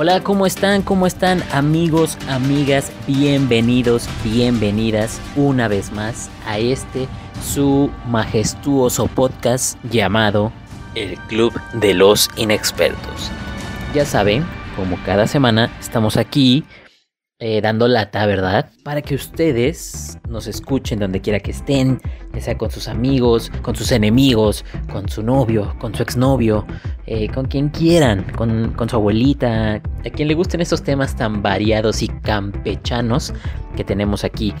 Hola, ¿cómo están? ¿Cómo están amigos, amigas? Bienvenidos, bienvenidas una vez más a este su majestuoso podcast llamado El Club de los Inexpertos. Ya saben, como cada semana estamos aquí eh, dando lata, ¿verdad? Para que ustedes nos escuchen donde quiera que estén, ya sea con sus amigos, con sus enemigos, con su novio, con su exnovio, eh, con quien quieran, con, con su abuelita, a quien le gusten estos temas tan variados y campechanos que tenemos aquí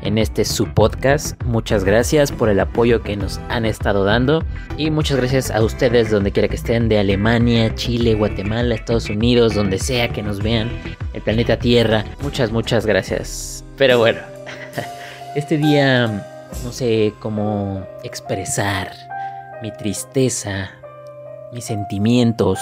en este su podcast. Muchas gracias por el apoyo que nos han estado dando y muchas gracias a ustedes donde quiera que estén, de Alemania, Chile, Guatemala, Estados Unidos, donde sea que nos vean, el planeta Tierra. Muchas, muchas gracias. Pero bueno, este día no sé cómo expresar mi tristeza, mis sentimientos,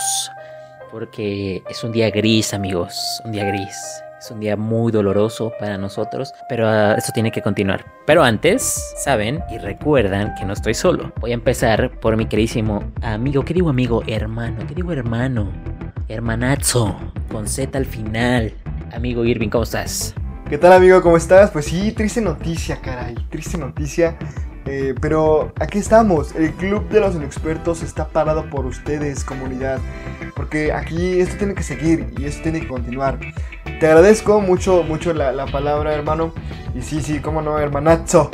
porque es un día gris, amigos, un día gris. Es un día muy doloroso para nosotros, pero uh, esto tiene que continuar. Pero antes, saben y recuerdan que no estoy solo. Voy a empezar por mi queridísimo amigo. ¿Qué digo amigo? Hermano. ¿Qué digo hermano? Hermanazo. Con Z al final. Amigo Irving, ¿cómo estás? ¿Qué tal amigo? ¿Cómo estás? Pues sí, triste noticia, caray. Triste noticia. Eh, pero aquí estamos, el Club de los Inexpertos está parado por ustedes, comunidad. Porque aquí esto tiene que seguir y esto tiene que continuar. Te agradezco mucho, mucho la, la palabra, hermano. Y sí, sí, cómo no, hermanazo.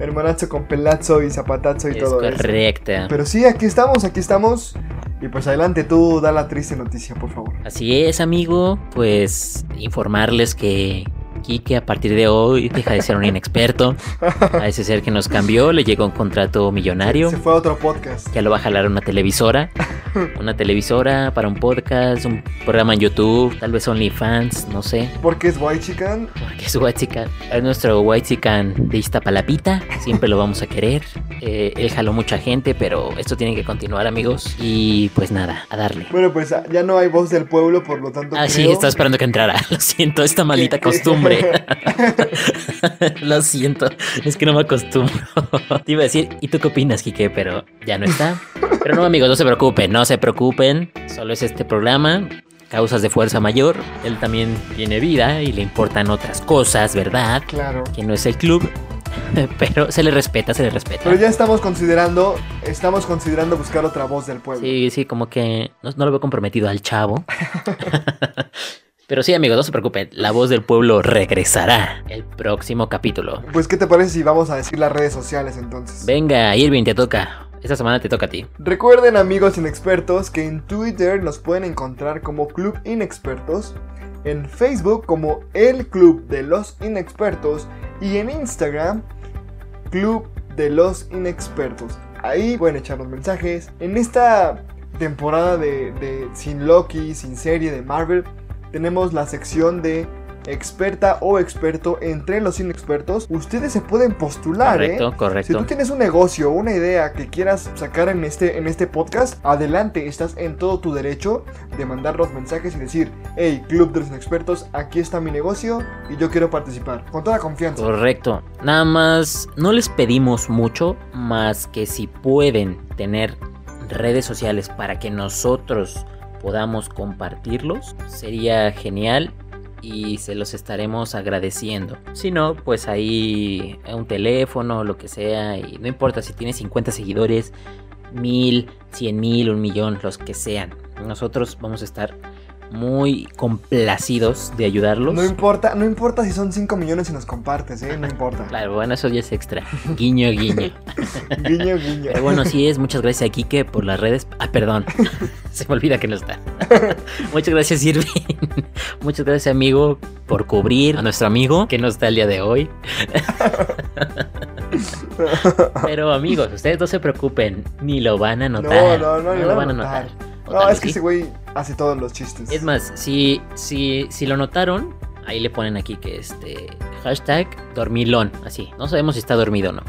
Hermanazo con pelazo y zapatazo y es todo correcto. eso. Pero sí, aquí estamos, aquí estamos. Y pues adelante, tú da la triste noticia, por favor. Así es, amigo. Pues informarles que Kike a partir de hoy deja de ser un inexperto. Parece ser que nos cambió, le llegó un contrato millonario. Se fue a otro podcast. Ya lo va a jalar una televisora. Una televisora para un podcast, un programa en YouTube, tal vez OnlyFans, no sé. Porque es White Chicken. Porque es White Chican. Es nuestro White Chican de Iztapalapita. Siempre lo vamos a querer. Eh, él jaló mucha gente, pero esto tiene que continuar, amigos. Y pues nada, a darle. Bueno, pues ya no hay voz del pueblo, por lo tanto. Ah, sí, creo estaba esperando que entrara. Lo siento, esta maldita que- que- costumbre. Lo siento, es que no me acostumbro. Te iba a decir, ¿y tú qué opinas, Kike? Pero ya no está. Pero no, amigos, no se preocupen, no se preocupen. Solo es este programa. Causas de fuerza mayor. Él también tiene vida y le importan otras cosas, ¿verdad? Claro. Que no es el club. Pero se le respeta, se le respeta. Pero ya estamos considerando, estamos considerando buscar otra voz del pueblo. Sí, sí, como que no, no lo veo comprometido al chavo. Pero sí, amigos, no se preocupen. La voz del pueblo regresará el próximo capítulo. Pues, ¿qué te parece si vamos a decir las redes sociales entonces? Venga, Irving, te toca. Esta semana te toca a ti. Recuerden, amigos inexpertos, que en Twitter nos pueden encontrar como Club Inexpertos, en Facebook como El Club de los Inexpertos y en Instagram Club de los Inexpertos. Ahí pueden echarnos mensajes. En esta temporada de, de sin Loki, sin serie de Marvel, tenemos la sección de experta o experto entre los inexpertos. Ustedes se pueden postular, ¿eh? Correcto, Si correcto. tú tienes un negocio o una idea que quieras sacar en este, en este podcast, adelante, estás en todo tu derecho de mandar los mensajes y decir, hey, Club de los Inexpertos, aquí está mi negocio y yo quiero participar. Con toda confianza. Correcto. Nada más, no les pedimos mucho, más que si pueden tener redes sociales para que nosotros podamos compartirlos, sería genial y se los estaremos agradeciendo. Si no, pues ahí un teléfono, lo que sea, y no importa si tienes 50 seguidores, mil, cien mil, un millón, los que sean. Nosotros vamos a estar muy complacidos de ayudarlos. No importa, no importa si son 5 millones y nos compartes, ¿eh? No importa. Claro, bueno, eso ya es extra. Guiño, guiño. Guiño, guiño. Pero bueno, sí es. Muchas gracias a Kike por las redes. Ah, perdón. Se me olvida que no está. Muchas gracias, Irving. Muchas gracias, amigo, por cubrir a nuestro amigo que no está el día de hoy. Pero amigos, ustedes no se preocupen. Ni lo van a notar. No, no, no, ni lo van a notar. No, es que sí. ese güey hace todos los chistes. Es más, si, si, si lo notaron, ahí le ponen aquí que este hashtag dormilón, así. No sabemos si está dormido o no.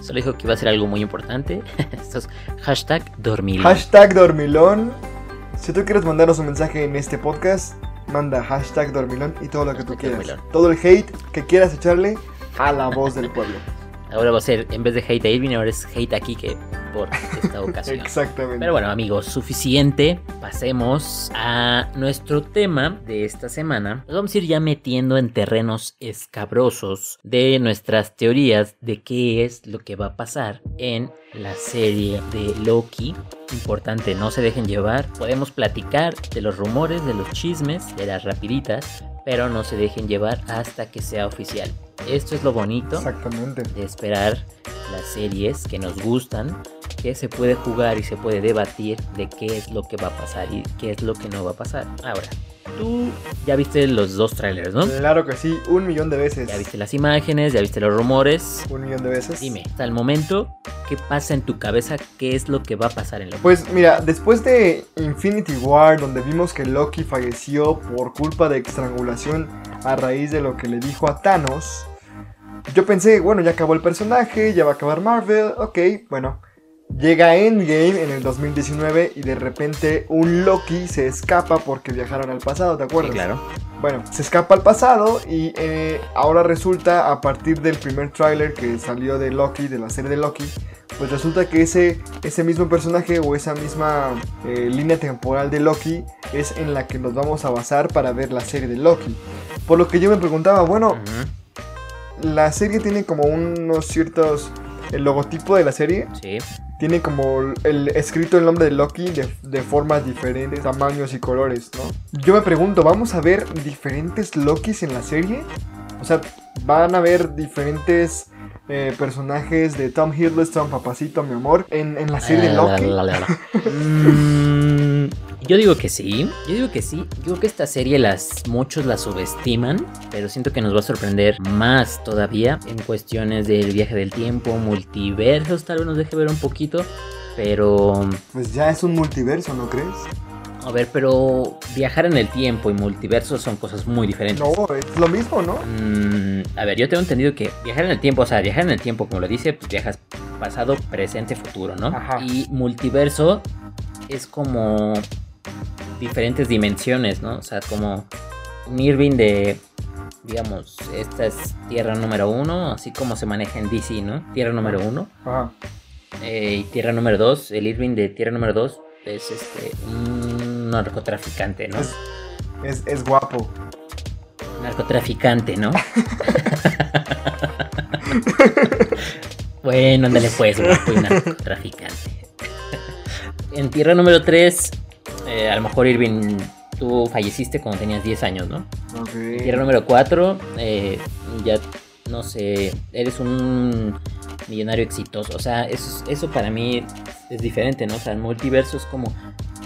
Solo dijo que iba a ser algo muy importante. Esto es hashtag dormilón. Hashtag dormilón. Si tú quieres mandarnos un mensaje en este podcast, manda hashtag dormilón y todo lo que tú quieras. dormilón. Todo el hate que quieras echarle a la voz del pueblo. Ahora va a ser, en vez de hate a Irving, ahora es hate aquí que por esta ocasión. Exactamente. Pero bueno, amigos, suficiente. Pasemos a nuestro tema de esta semana. Nos vamos a ir ya metiendo en terrenos escabrosos de nuestras teorías de qué es lo que va a pasar en la serie de Loki. Importante, no se dejen llevar. Podemos platicar de los rumores, de los chismes, de las rapiditas, pero no se dejen llevar hasta que sea oficial. Esto es lo bonito Exactamente. de esperar las series que nos gustan, que se puede jugar y se puede debatir de qué es lo que va a pasar y qué es lo que no va a pasar. Ahora, tú ya viste los dos trailers, ¿no? Claro que sí, un millón de veces. Ya viste las imágenes, ya viste los rumores. Un millón de veces. Dime, hasta el momento, ¿qué pasa en tu cabeza? ¿Qué es lo que va a pasar en Loki? Pues mira, después de Infinity War, donde vimos que Loki falleció por culpa de estrangulación a raíz de lo que le dijo a Thanos, yo pensé, bueno, ya acabó el personaje, ya va a acabar Marvel, ok, bueno. Llega Endgame en el 2019 y de repente un Loki se escapa porque viajaron al pasado, ¿te acuerdas? Sí, claro. Bueno, se escapa al pasado y eh, ahora resulta a partir del primer tráiler que salió de Loki, de la serie de Loki, pues resulta que ese, ese mismo personaje o esa misma eh, línea temporal de Loki es en la que nos vamos a basar para ver la serie de Loki. Por lo que yo me preguntaba, bueno, la serie tiene como unos ciertos... El logotipo de la serie Sí. tiene como el escrito el nombre de Loki de, de formas diferentes, tamaños y colores, ¿no? Yo me pregunto, ¿vamos a ver diferentes Lokis en la serie? O sea, ¿van a ver diferentes eh, personajes de Tom Hiddleston, papacito, mi amor, en, en la serie de Loki? Mm, yo digo que sí. Yo digo que sí. Yo creo que esta serie las muchos la subestiman, pero siento que nos va a sorprender más todavía en cuestiones del viaje del tiempo, multiversos, tal vez nos deje ver un poquito, pero Pues ya es un multiverso, ¿no crees? a ver, pero viajar en el tiempo y multiversos son cosas muy diferentes. No, es lo mismo, ¿no? Mm, a ver, yo tengo entendido que viajar en el tiempo, o sea, viajar en el tiempo, como lo dice, pues viajas pasado, presente, futuro, ¿no? Ajá. Y multiverso es como diferentes dimensiones, ¿no? O sea, como un Irving de, digamos, esta es tierra número uno, así como se maneja en DC, ¿no? Tierra número uno. Ajá. eh, y tierra número dos, el Irving de tierra número dos es este, un narcotraficante, ¿no? Es, es, es guapo. Narcotraficante, ¿no? bueno, ándale pues, guapo y narcotraficante. En tierra número 3, a lo mejor Irving, tú falleciste cuando tenías 10 años, ¿no? Ok. En tierra número 4, ya, no sé, eres un millonario exitoso. O sea, eso, eso para mí es diferente, ¿no? O sea, el multiverso es como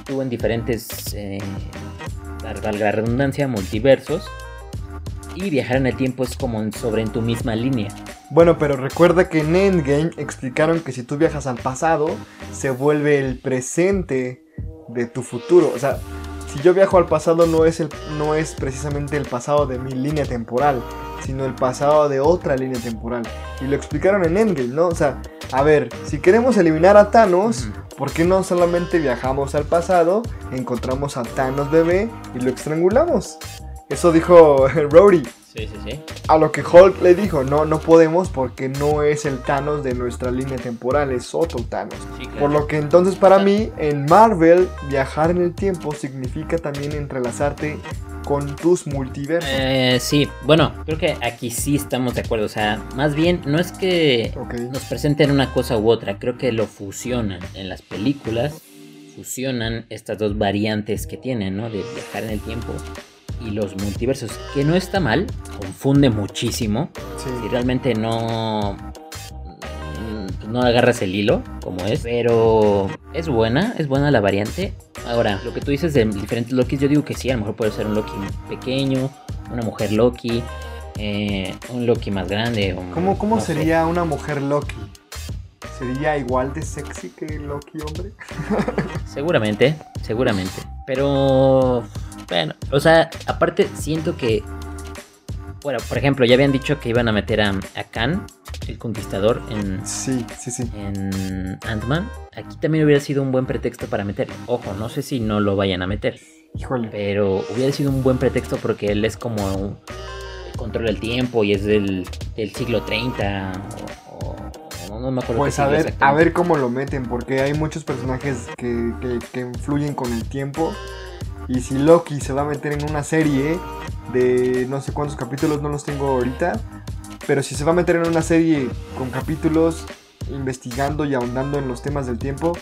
tú en diferentes, eh, valga la redundancia, multiversos. Y viajar en el tiempo es como sobre en tu misma línea. Bueno, pero recuerda que en Endgame explicaron que si tú viajas al pasado, se vuelve el presente de tu futuro. O sea, si yo viajo al pasado no es, el, no es precisamente el pasado de mi línea temporal, sino el pasado de otra línea temporal. Y lo explicaron en Endgame, ¿no? O sea, a ver, si queremos eliminar a Thanos. ¿por qué no solamente viajamos al pasado, encontramos a Thanos bebé y lo estrangulamos? Eso dijo Rhodey. Sí, sí, sí. A lo que Hulk le dijo, no, no podemos porque no es el Thanos de nuestra línea temporal, es otro Thanos. Sí, claro. Por lo que entonces para mí, en Marvel, viajar en el tiempo significa también entrelazarte con tus multiversos. Eh, sí, bueno, creo que aquí sí estamos de acuerdo. O sea, más bien no es que nos presenten una cosa u otra, creo que lo fusionan en las películas, fusionan estas dos variantes que tienen, ¿no? De viajar en el tiempo y los multiversos, que no está mal, confunde muchísimo. Sí. Si realmente no no agarras el hilo como es, pero es buena, es buena la variante. Ahora, lo que tú dices de diferentes Lokis, yo digo que sí, a lo mejor puede ser un Loki pequeño, una mujer Loki, eh, un Loki más grande. un- ¿Cómo, cómo no sé. sería una mujer Loki? ¿Sería igual de sexy que Loki hombre? Seguramente, seguramente. Pero, bueno, o sea, aparte siento que, bueno, por ejemplo, ya habían dicho que iban a meter a, a Khan, el conquistador, en, Sí, sí, sí. en Ant-Man. Aquí también hubiera sido un buen pretexto para meterlo. Ojo, no sé si no lo vayan a meter, Híjole. pero hubiera sido un buen pretexto porque él es como un, controla el tiempo y es del, del siglo 30 o, no me acuerdo. Pues a ver, a ver cómo lo meten, porque hay muchos personajes que, que- que influyen con el tiempo. Y si Loki se va a meter en una serie de no sé cuántos capítulos, no los tengo ahorita. Pero si se va a meter en una serie con capítulos investigando y ahondando en los temas del tiempo,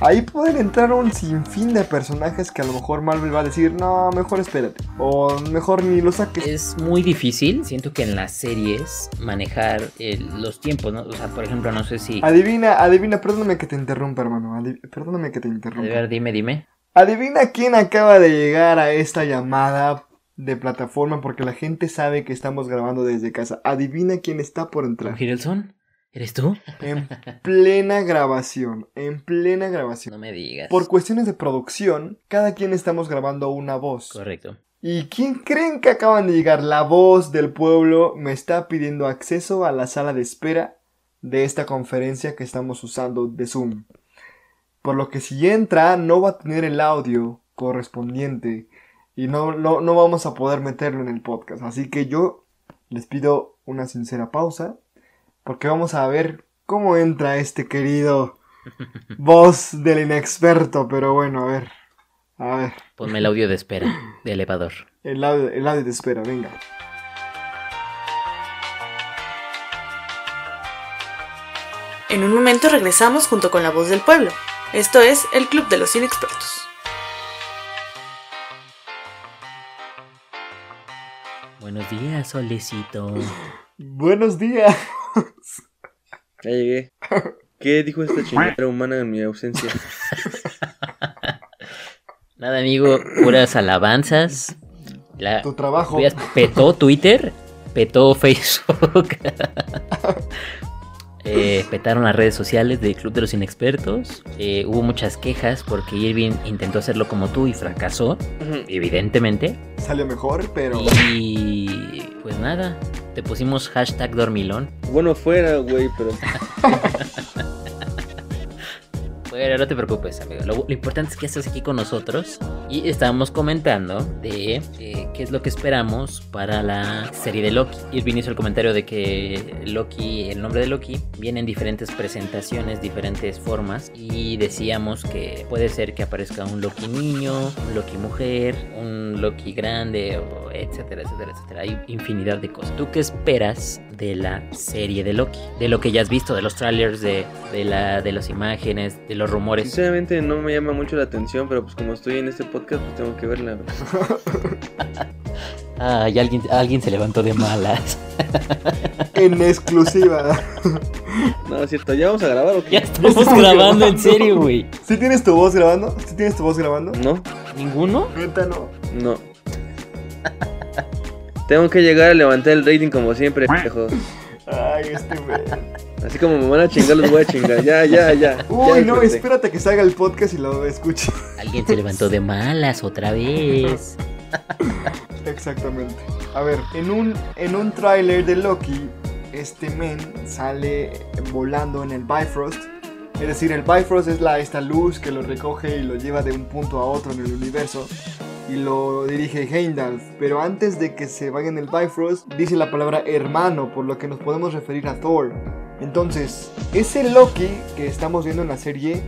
ahí pueden entrar un sinfín de personajes que a lo mejor Marvel va a decir, no, mejor espérate. O mejor ni lo saques. Es muy difícil, siento que en las series manejar eh, los tiempos, ¿no? O sea, por ejemplo, no sé si... Adivina, adivina, perdóname que te interrumpa, hermano. Perdóname que te A interrumpa. ver, dime, dime. Adivina quién acaba de llegar a esta llamada de plataforma porque la gente sabe que estamos grabando desde casa. Adivina quién está por ¿Tom entrar. Hiddleston? ¿Eres tú? En plena grabación, en plena grabación. No me digas. Por cuestiones de producción, cada quien estamos grabando una voz. Correcto. ¿Y quién creen que acaban de llegar? La voz del pueblo me está pidiendo acceso a la sala de espera de esta conferencia que estamos usando de Zoom. Por lo que si entra no va a tener el audio correspondiente y no, no, no vamos a poder meterlo en el podcast. Así que yo les pido una sincera pausa porque vamos a ver cómo entra este querido voz del inexperto. Pero bueno, a ver. A ver. Ponme el audio de espera de elevador. El audio, el audio de espera, venga. En un momento regresamos junto con la voz del pueblo. Esto es el Club de los Inexpertos. Buenos días, Solecito. Buenos días. Ya llegué. ¿Qué dijo esta chingadera humana en mi ausencia? Nada, amigo, puras alabanzas. La Tu trabajo. Petó Twitter, petó Facebook. Eh, petaron las redes sociales del Club de los Inexpertos. Eh, hubo muchas quejas porque Irving intentó hacerlo como tú y fracasó, evidentemente. Salió mejor, pero. Y pues nada, te pusimos hashtag dormilón. Bueno, fuera, güey, pero. Bueno, no te preocupes, amigo. Lo, lo importante es que estás aquí con nosotros y estábamos comentando de eh, qué es lo que esperamos para la serie de Loki. Irving hizo el comentario de que Loki, el nombre de Loki, viene en diferentes presentaciones, diferentes formas y decíamos que puede ser que aparezca un Loki niño, un Loki mujer, un Loki grande, etcétera, etcétera, etcétera. Hay infinidad de cosas. ¿Tú qué esperas de la serie de Loki? De lo que ya has visto, de los trailers, de, de, la, de las imágenes, de los rumores. Sinceramente no me llama mucho la atención, pero pues como estoy en este podcast, pues tengo que verla. Ah, y alguien, alguien se levantó de malas. En exclusiva. No, es cierto, ¿ya vamos a grabar o qué? ya estamos estamos grabando en serio, güey. ¿Sí tienes tu voz grabando? ¿Sí tienes tu voz grabando? No, ¿Ninguno? Neta, no. no. Tengo que llegar a levantar el rating como siempre, pendejo. Ay, este güey. Así como me van a chingar, los voy a chingar. Ya, ya, ya. Uy, Ya, no, espérate a que salga el podcast y lo escuche. Alguien se levantó de malas otra vez. Exactamente. A ver, en un, en un tráiler de Loki, este men sale volando en el Bifrost. Es decir, el Bifrost es la, esta luz que lo recoge y lo lleva de un punto a otro en el universo. Y lo dirige Heimdall. Pero antes de que se vaya en el Bifrost, dice la palabra hermano, por lo que nos podemos referir a Thor. Entonces, ese Loki que estamos viendo en la serie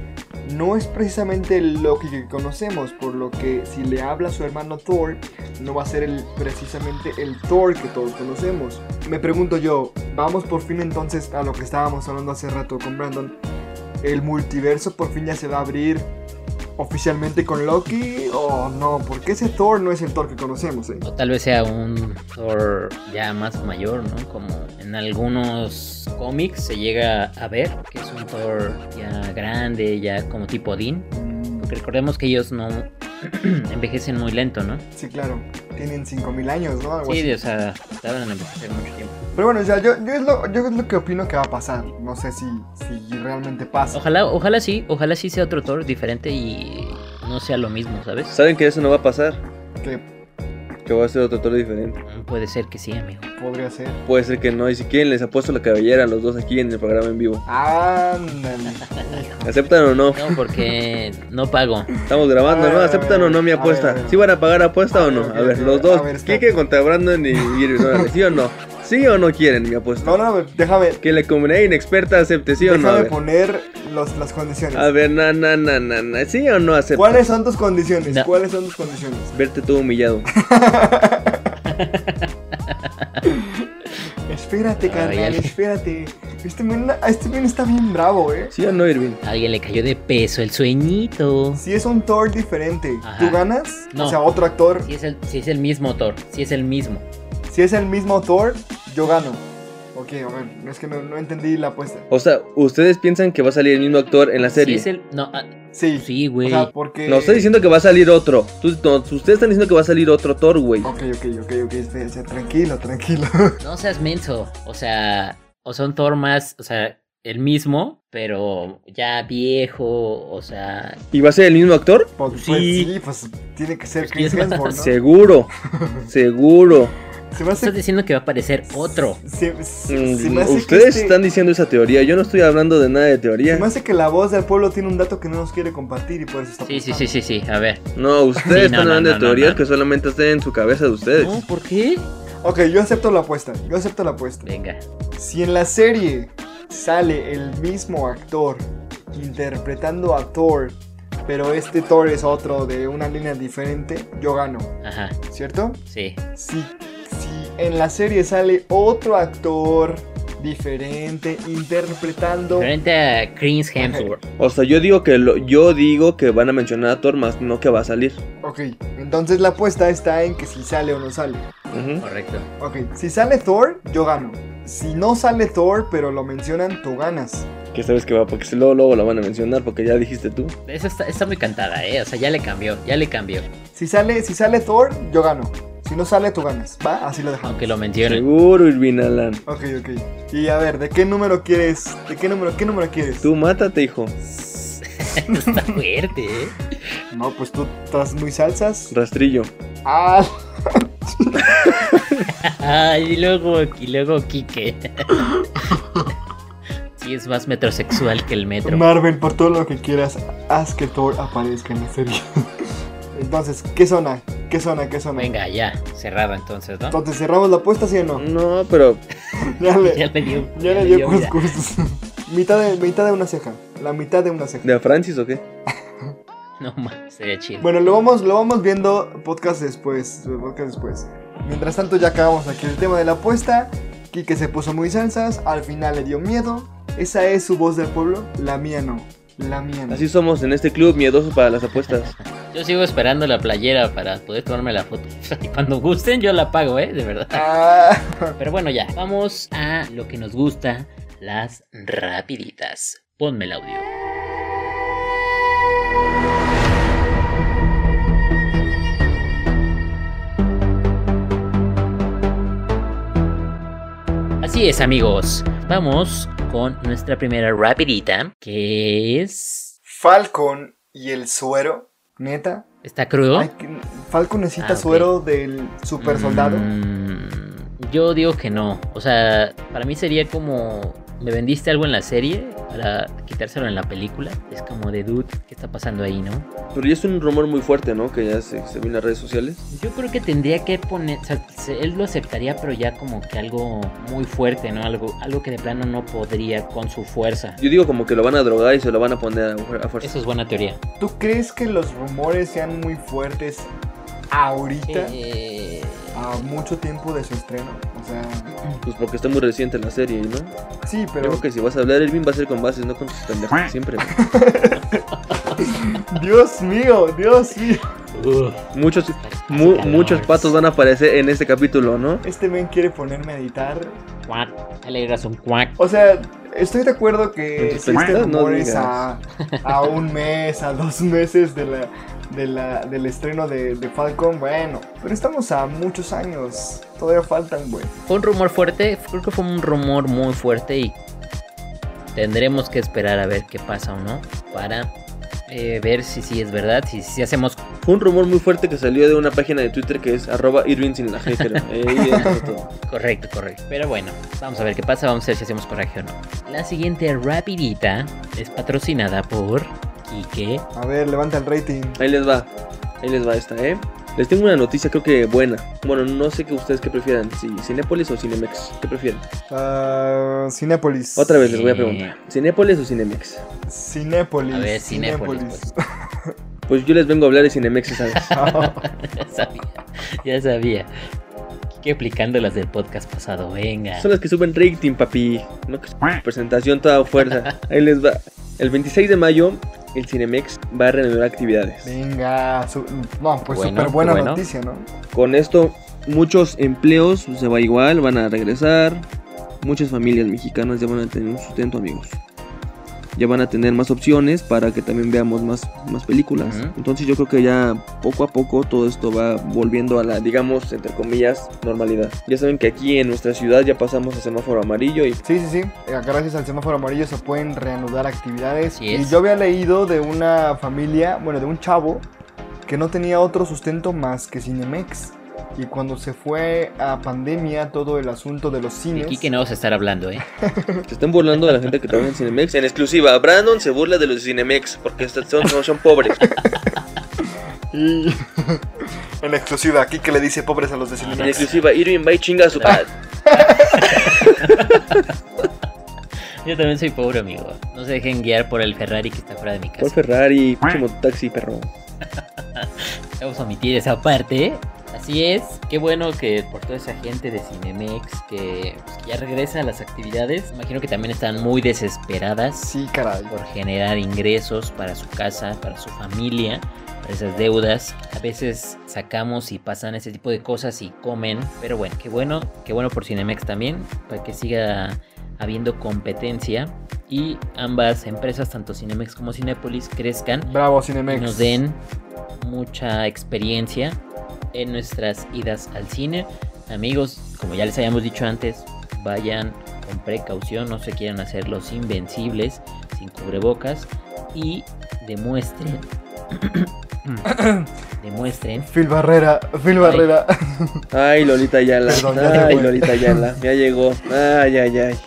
no es precisamente el Loki que conocemos, por lo que si le habla a su hermano Thor, no va a ser el, precisamente el Thor que todos conocemos. Me pregunto yo, vamos por fin entonces a lo que estábamos hablando hace rato con Brandon. ¿El multiverso por fin ya se va a abrir oficialmente con Loki o no? Porque ese Thor no es el Thor que conocemos, ¿eh? O tal vez sea un Thor ya más mayor, ¿no? Como en algunos cómics se llega a ver que es un Thor ya grande, ya como tipo Dean. Mm, Porque recordemos que ellos no envejecen muy lento, ¿no? Sí, claro. Tienen 5000 años, ¿no? Algo así. Sí, o sea, tardan en envejecer mucho tiempo. Pero bueno, o sea, yo, yo, es lo, yo es lo que opino que va a pasar. No sé si, si realmente pasa. Ojalá, ojalá sí, ojalá sí sea otro Thor diferente y no sea lo mismo, ¿sabes? Saben que eso no va a pasar, Que que va a ser otro toro diferente. Puede ser que sí, amigo. podría ser. Puede ser que no, y si quieren les apuesto la cabellera a los dos aquí en el programa en vivo. Ándale. ¿Aceptan o no? No, porque no pago. Estamos grabando, ¿no? ¿Aceptan o no mi a ver, apuesta? a ver. ¿Sí van a pagar apuesta A o ver, no? A ver, los a dos. Kike contra Brandon y Irving, ¿sí o no? ¿Sí o no quieren mi apuesta? No, no, déjame, Que la comunidad inexperta acepte, ¿sí o no? A déjame poner los, las condiciones. a ver na, na, na, na, na, ¿sí o no acepta? ¿Cuáles son tus condiciones? No. ¿Cuáles son tus condiciones? Verte todo humillado. Espérate, carnal, espérate. Este men, este men está bien bravo, eh. ¿Sí o no, Irving? A alguien le cayó de peso el sueñito. Si es un Thor diferente, Ajá. ¿tú ganas? No. O sea, otro actor. Si es el, si es el mismo Thor, si es el mismo. Si es el mismo Thor, yo gano. Ok, a ver, es que no, no entendí la apuesta. O sea, ¿ustedes piensan que va a salir el mismo actor en la Si serie? es el. No, ah, Sí. sí, O güey. sea, porque... No, estoy diciendo que va a salir otro. Tú- no, ustedes están diciendo que va a salir otro Thor, güey. Ok, ok, ok, ok, espera, espera, tranquilo, tranquilo. No seas menso. O sea, o son Thor más, o sea, el mismo, pero ya viejo, o sea. ¿Y va a ser el mismo actor? Pues, pues, Sí. sí, pues tiene que ser Pues, Chris. Hemsworth, ¿no? Seguro. Seguro. Se me Estás diciendo que va a aparecer otro. Se, se- se Mm, me hace que Ustedes este- están diciendo esa teoría. Yo no estoy hablando de nada de teoría. Se me hace que la voz del pueblo tiene un dato que no nos quiere compartir y por eso está Sí, sí, sí, sí, sí. A ver. No, ustedes Sí, no, están no, hablando no, de teorías no. que solamente están en su cabeza de ustedes. No, ¿por qué? Ok, yo acepto la apuesta, yo acepto la apuesta. Venga. Si en la serie sale el mismo actor interpretando a Thor, pero este Thor es otro de una línea diferente, yo gano, Ajá. ¿cierto? Sí. Si en la serie sale otro actor diferente interpretando... Diferente a Chris Hemsworth. O sea, yo digo que lo, yo digo que van a mencionar a Thor más no que va a salir. Ok, entonces la apuesta está en que si sale o no sale. Correcto. Ok, si sale Thor, yo gano. Si no sale Thor, pero lo mencionan, tú ganas. Que sabes que va, porque si luego, luego lo van a mencionar, porque ya dijiste tú. Esa está, está muy cantada, ¿eh? O sea, ya le cambió, ya le cambió. Si sale, si sale Thor, yo gano. Si no sale, tú ganas. ¿Va? Así lo dejamos. Aunque lo mencione. Seguro, Irvin Alan. Ok, ok. Y a ver, ¿de qué número quieres? ¿De qué número, qué número quieres? Tú mátate, hijo. está fuerte, ¿eh? No, pues tú estás muy salsas. Rastrillo. Ah, Ay, y luego, y luego Kike. Sí, es más metrosexual que el metro. Marvel, por todo lo que quieras, haz que Thor aparezca en la serie. Entonces, ¿qué zona? ¿Qué zona? ¿Qué zona? Venga, ya, cerrada entonces, ¿no? Entonces, ¿cerramos la apuesta, sí o no? No, pero Ya le, Ya le dio, ya le dio cuscús. mitad, de, mitad de una ceja. La mitad de una ceja. ¿de a Francis o qué? No más, sería chido. Bueno, lo vamos, lo vamos viendo podcast después. Podcast después. Mientras tanto, ya acabamos aquí el tema de la apuesta. Kike se puso muy salsas. Al final le dio miedo. Esa es su voz del pueblo. La mía no. La mía no. Así somos en este club miedoso para las apuestas. Yo sigo esperando la playera para poder tomarme la foto. Y cuando gusten, yo la pago, ¿eh? De verdad. Ah, Pero bueno, ya. Vamos a lo que nos gusta: las rapiditas. Ponme el audio. Así es, amigos. Vamos con nuestra primera rapidita, que es... Falcon y el suero. Neta. ¿Está crudo? Falcon necesita Ah, suero del super soldado. Mm, yo digo que no. O sea, para mí sería como. Me vendiste algo en la serie para quitárselo en la película. Es como de dude, ¿qué está pasando ahí, no? Pero ya es un rumor muy fuerte, ¿no? Que ya se, se vio en las redes sociales. Yo creo que tendría que poner. O sea, se- él lo aceptaría, pero ya como que algo muy fuerte, ¿no? Algo, algo que de plano no podría con su fuerza. Yo digo como que lo van a drogar y se lo van a poner a fuerza. Eso es buena teoría. ¿Tú crees que los rumores sean muy fuertes ahorita? Eh, A mucho tiempo de su estreno. O sea, Pues porque está muy reciente la serie, ¿no? sí, pero creo que si vas a hablar, Irving va a ser con bases, no con tus pendejas siempre. Dios mío, Dios mío. uf, Muchos, mu- muchos patos van a aparecer en este capítulo, ¿no? Este men quiere ponerme a editar. Cuac. Alegras un cuac. O sea, estoy de acuerdo que existen pendejadas no rumores a, a un mes, a dos meses de la, de la, del estreno de, de Falcon. Bueno, pero estamos a muchos años. Todavía faltan, güey. Fue un rumor fuerte, creo que fue un rumor muy fuerte y tendremos que esperar a ver qué pasa o no para eh, ver si sí es verdad, si, si hacemos... Fue un rumor muy fuerte que salió de una página de Twitter que es arroba Irving sin la G. Eh, todo. Correcto, correcto. Pero bueno, vamos a ver qué pasa, vamos a ver si hacemos coraje o no. La siguiente rapidita es patrocinada por Kike. A ver, levanta el rating. Ahí les va. Ahí les va esta, ¿eh? Les tengo una noticia, creo que buena. Bueno, no sé que ustedes qué prefieran, si Cinépolis o Cinemex. ¿Qué prefieren? Ah, Cinépolis. Otra vez les voy a preguntar. ¿Cinépolis o Cinemex? Cinépolis. A ver, Cinépolis, pues. Pues yo les vengo a hablar de Cinemex esa vez. Ya sabía, ya sabía. Que aplicando las del podcast pasado, venga. Son las que suben rating, papi. No que su presentación toda fuerza. Ahí les va. El 26 de mayo, el Cinemex va a reanudar actividades. Venga, su- no, pues Bueno, súper buena bueno. noticia, ¿no? Con esto, muchos empleos se va igual, van a regresar. Muchas familias mexicanas ya van a tener un sustento, amigos. Ya van a tener más opciones para que también veamos más, más películas. Entonces yo creo que ya poco a poco todo esto va volviendo a la, digamos, entre comillas, normalidad. Ya saben que aquí en nuestra ciudad ya pasamos a semáforo amarillo y Sí, sí, sí. Eh, Gracias al semáforo amarillo se pueden reanudar actividades. Y yo había leído de una familia, bueno, de un chavo que no tenía otro sustento más que Cinemex. Y cuando se fue a pandemia todo el asunto de los cines. aquí que no vamos a estar hablando, ¿eh? se están burlando de la gente que trabaja en Cinemex. En exclusiva, Brandon se burla de los Cinemex porque estos son, son, son pobres. Y en exclusiva, aquí que le dice pobres a los de En Cinemex. exclusiva, Irving va y chinga a su... Ah, Yo también soy pobre, amigo. No se dejen guiar por el Ferrari que está fuera de mi Por casa. Ferrari, pinche mototaxi, perro. Vamos a omitir esa parte. Así es, qué bueno que por toda esa gente de Cinemex que, pues, que ya regresa a las actividades. Imagino que también están muy desesperadas Sí, caray. por generar ingresos para su casa, para su familia, para esas deudas. A veces sacamos y pasan ese tipo de cosas y comen. Pero bueno, qué bueno, qué bueno por Cinemex también, para que siga habiendo competencia y ambas empresas, tanto Cinemex como Cinépolis, crezcan Bravo, y Cinemex. nos den mucha experiencia en nuestras idas al cine. Amigos, como ya les habíamos dicho antes, vayan con precaución, no se quieran hacer los invencibles sin cubrebocas y demuestren demuestren Phil Barrera, Phil Ay. Barrera. Ay, Lolita Ayala. Perdón, ya se Ay. Lolita Ayala. Ya llegó. Ay, ay, ay.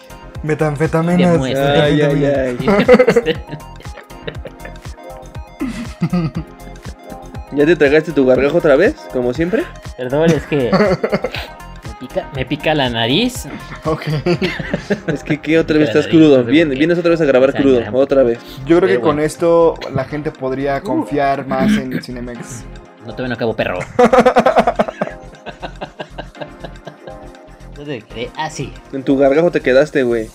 Metanfetaminas. demuestren Ay, ay, ay. demuestren. ¿Ya te tragaste tu gargajo otra vez? Como siempre. Perdón, es que me pica, me pica la nariz. Ok. Es que, ¿qué otra vez estás crudo? no sé Bien, vienes otra vez a grabar crudo. Otra vez. Yo creo que con esto la gente podría confiar más en Cinemex. No te ven a cabo, perro. ¿Dónde quedé? Ah, sí. En tu gargajo te quedaste, güey.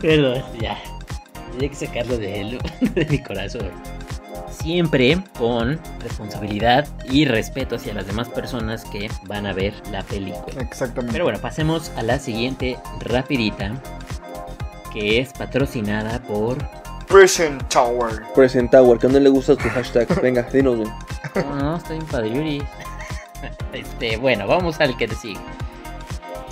Perdón, ya. Tiene que sacarlo de, él, de mi corazón. Siempre con responsabilidad y respeto hacia las demás personas que van a ver la película. Exactamente. Pero bueno, pasemos a la siguiente rapidita. Que es patrocinada por... Present Tower. Present Tower, que no le gusta tu hashtag. Venga, dinos, güey. No, no, estoy en Padriuri. Este, bueno, vamos al que te sigue.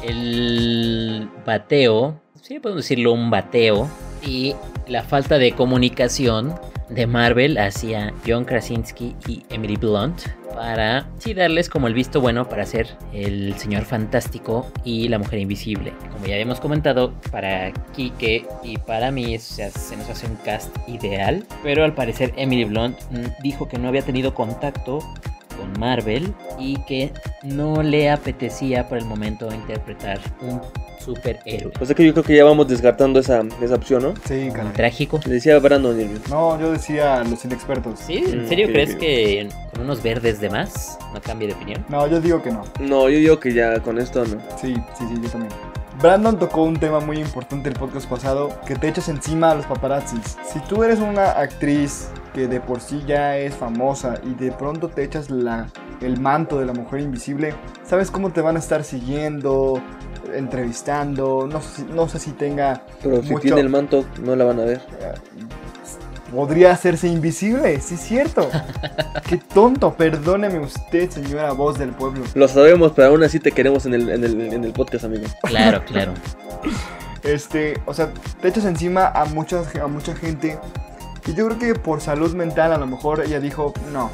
El bateo, sí, podemos decirlo un bateo, y la falta de comunicación de Marvel hacia John Krasinski y Emily Blunt para sí darles como el visto bueno para ser el señor fantástico y la mujer invisible. Como ya habíamos comentado, para Kike y para mí sea, se nos hace un cast ideal, pero al parecer Emily Blunt dijo que no había tenido contacto con Marvel y que no le apetecía por el momento interpretar un superhéroe. O sea que yo creo que ya vamos descartando esa, esa opción, ¿no? Sí, caray. Trágico. Le decía Brandon Irving. No, yo decía los inexpertos. ¿Sí? ¿En Mm, serio crees que con unos verdes de más no cambie de opinión? No, yo digo que no. No, yo digo que ya con esto no. Sí, sí, sí, yo también. Brandon tocó un tema muy importante el podcast pasado, que te echas encima a los paparazzis. Si tú eres una actriz que de por sí ya es famosa y de pronto te echas la, el manto de la mujer invisible, ¿sabes cómo te van a estar siguiendo, entrevistando? No sé, si- no sé si tenga... Pero si mucho- tiene el manto, no la van a ver. Podría hacerse invisible, sí es cierto. Qué tonto, perdóneme usted, señora voz del pueblo. Lo sabemos, pero aún así te queremos en el, en el, en el podcast, amigo. Claro, claro. Este, o sea, te echas encima a, muchas, a mucha gente. Y yo creo que por salud mental a lo mejor ella dijo no.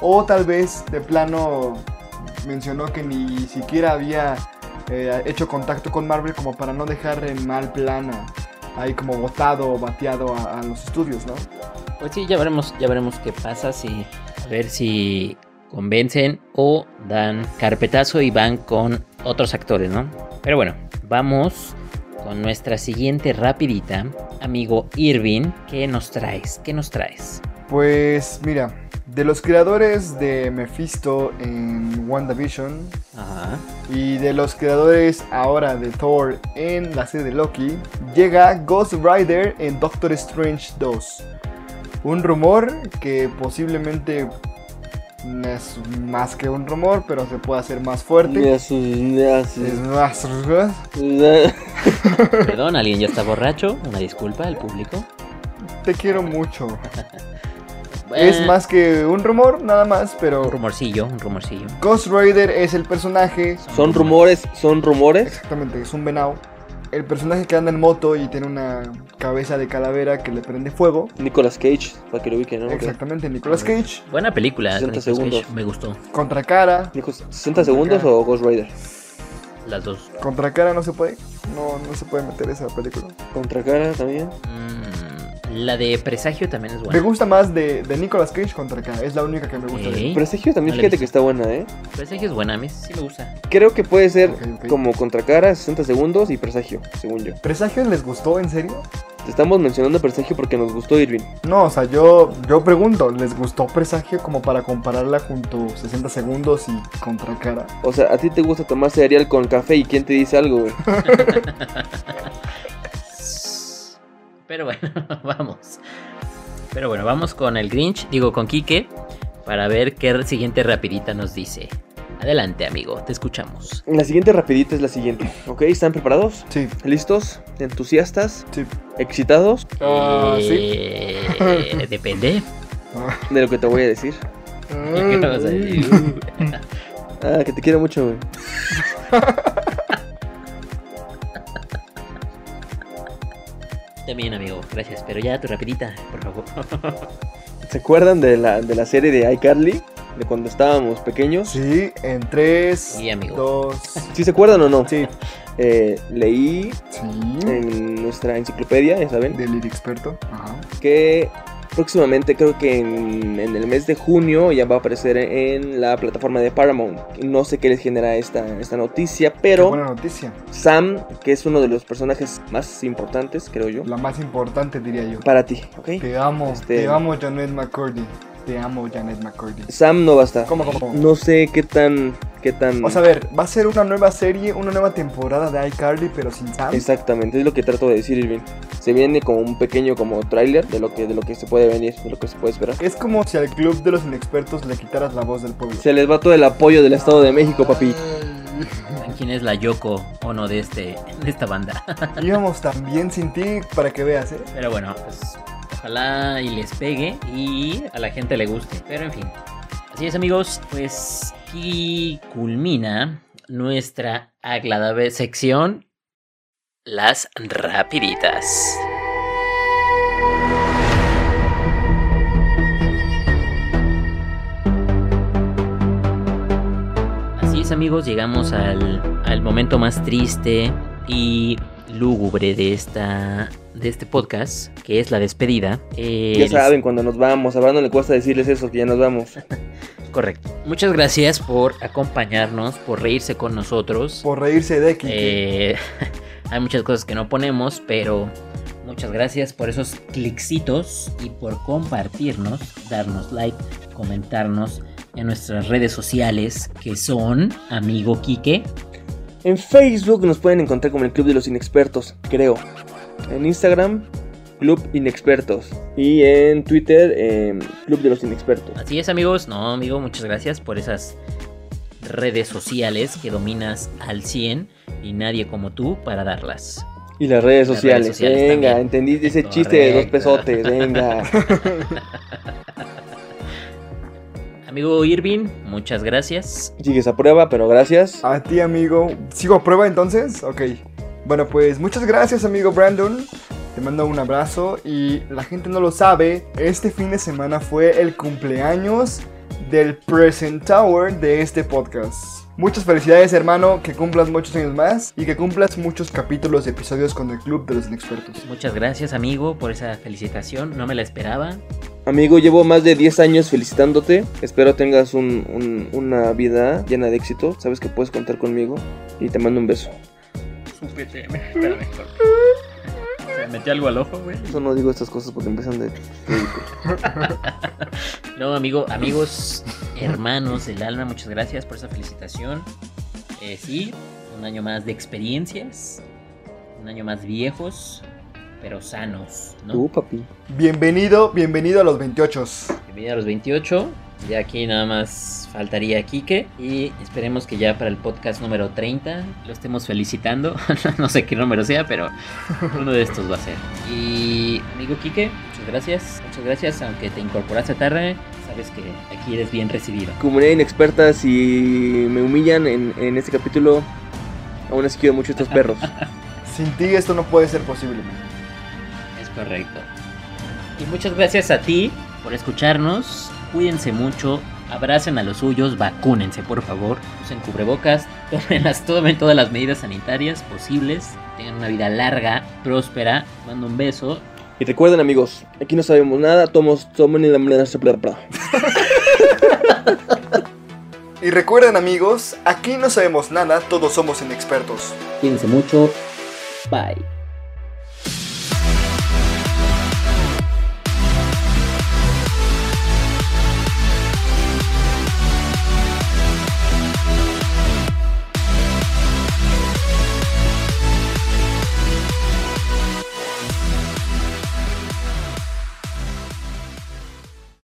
O tal vez de plano mencionó que ni siquiera había eh, hecho contacto con Marvel como para no dejar en mal plano. Ahí como botado o bateado a, a los estudios, ¿no? Pues sí, ya veremos, ya veremos qué pasa, si, a ver si convencen o dan carpetazo y van con otros actores, ¿no? Pero bueno, vamos con nuestra siguiente rapidita, amigo Irving, ¿qué nos traes? ¿Qué nos traes? Pues mira, de los creadores de Mephisto en WandaVision Ajá. y de los creadores ahora de Thor en la serie de Loki, llega Ghost Rider en Doctor Strange 2. Un rumor que posiblemente es más que un rumor, pero se puede hacer más fuerte. Es más... Perdón, alguien ya está borracho, una disculpa al público. Te quiero mucho. Es más que un rumor, nada más, un pero rumorcillo, un rumorcillo. Ghost Rider es el personaje Son rumores, son rumores. Exactamente, es un venado. El personaje que anda en moto y tiene una cabeza de calavera que le prende fuego. Nicolas Cage, para que lo ubiquen, ¿no? Exactamente, Nicolas Cage. Buena película, 60 con Nicolas Cage, segundos. me gustó. Contra cara. Dijo, ¿60 segundos o Ghost Rider? Las dos. Contra cara no se puede. No, no se puede meter esa película. Contra cara también. Mm, la de Presagio también es Me buena. gusta más de, de Nicolas Cage contra cara. Es la única que me gusta de. Ok. Presagio también, No fíjate que está buena, ¿eh? Presagio es buena, a mí sí me gusta. Creo que puede ser Ok, ok. como contra cara, 60 segundos y presagio, según yo. ¿Presagios les gustó? ¿En serio? Te estamos mencionando presagio porque nos gustó Irving. No, o sea, yo, yo pregunto, ¿les gustó Presagio como para compararla junto 60 segundos y contra cara? O sea, a ti te gusta tomar cereal con café y quién te dice algo, güey. Pero bueno, vamos. Pero bueno, vamos con el Grinch, digo con Quique, para ver qué siguiente rapidita nos dice. Adelante, amigo, te escuchamos. La siguiente rapidita es la siguiente, ¿ok? ¿Están preparados? Sí, ¿Listos? ¿Entusiastas? sí. ¿Excitados? Ah, sí. Eh, depende. De lo que te voy a decir. ¿Qué vas a decir? Ah, que te quiero mucho, güey. También, amigo, gracias. Pero ya tu rapidita, por favor. ¿Se acuerdan de la, de la serie de iCarly? De cuando estábamos pequeños. Sí, en 3, Sí, amigo. 2, ¿Sí se acuerdan o no? sí, Eh, leí sí. en nuestra enciclopedia, ya saben, Del experto. Ajá. que próximamente, creo que en, en el mes de junio, ya va a aparecer en la plataforma de Paramount. No sé qué les genera esta, esta noticia, Qué pero buena noticia. Sam, que es uno de los personajes más importantes, creo yo, La más importante, diría yo. para ti, ¿ok? Te amo, Este- te amo, Janet McCurdy. Te amo, Janet McCurdy. Sam no va a estar. ¿Cómo, cómo, cómo? No sé qué tan, qué tan. O sea, a ver, va a ser una nueva serie, una nueva temporada de iCarly, pero sin Sam. Exactamente, es lo que trato de decir, Irving. Se viene como un pequeño como tráiler de lo que de lo que se puede venir, de lo que se puede esperar. Es como si al club de los inexpertos le quitaras la voz del pueblo. Se les va todo el apoyo del Estado de México, papi. ¿Quién es la Yoko o no de, este, de esta banda? Íbamos tan bien sin ti para que veas, ¿eh? Pero bueno, pues ojalá y les pegue y a la gente le guste. Pero en fin. Así es amigos, pues aquí culmina nuestra agradable sección, las rapiditas. Así es amigos, llegamos al, al momento más triste y lúgubre de esta de este podcast, que es la despedida. Eh, Ya les- saben, cuando nos vamos, a no le cuesta decirles eso, que ya nos vamos. Correcto. Muchas gracias por acompañarnos, por reírse con nosotros. Por reírse de Kiki. Eh, hay muchas cosas que no ponemos, pero muchas gracias por esos clixitos y por compartirnos, darnos like, comentarnos en nuestras redes sociales que son Amigo Quique. En Facebook nos pueden encontrar como el Club de los Inexpertos, creo. En Instagram, Club Inexpertos. Y en Twitter, em, Club de los Inexpertos. Así es amigos, no amigo, muchas gracias por esas redes sociales que dominas al 100 y nadie como tú para darlas. Y las redes Las sociales. redes sociales venga, también. entendí ese chiste de dos pesotes, venga. Amigo Irving, muchas gracias. Sigues a prueba, pero gracias. A ti, amigo. ¿Sigo a prueba entonces? Ok. Bueno, pues muchas gracias, amigo Brandon. Te mando un abrazo y la gente no lo sabe, este fin de semana fue el cumpleaños del presentador de este podcast. Muchas felicidades, hermano, que cumplas muchos años más y que cumplas muchos capítulos de episodios con el Club de los Inexpertos. Muchas gracias, amigo, por esa felicitación. No me la esperaba. Amigo, llevo más de 10 años felicitándote. Espero tengas un- un- una vida llena de éxito. Sabes que puedes contar conmigo. Y te mando un beso. Se me metió algo al ojo, güey. Eso no digo estas cosas porque empiezan de. No, amigo, amigos, hermanos del alma, muchas gracias por esa felicitación. Eh, sí, un año más de experiencias, un año más viejos, pero sanos, ¿no? Tú, papi. Bienvenido, bienvenido a los 28. Bienvenido a los 28. Ya aquí nada más faltaría Quique. Y esperemos que ya para el podcast número 30 lo estemos felicitando. no sé qué número sea, pero uno de estos va a ser. Y amigo Quique, muchas gracias. Muchas gracias. Aunque te incorporaste tarde, sabes que aquí eres bien recibido. Comunidad inexperta, si me humillan en, en este capítulo, aún así quiero mucho estos perros. Sin ti esto no puede ser posible. Es correcto. Y muchas gracias a ti por escucharnos. Cuídense mucho. Abracen a los suyos, vacúnense por favor, usen cubrebocas, tomen, las, tomen todas las medidas sanitarias posibles, tengan una vida larga, próspera, mando un beso Y recuerden, amigos, aquí no sabemos nada, tomos, tomen la bla, bla, bla. Y recuerden amigos, aquí no sabemos nada, todos somos inexpertos. Cuídense mucho. Bye.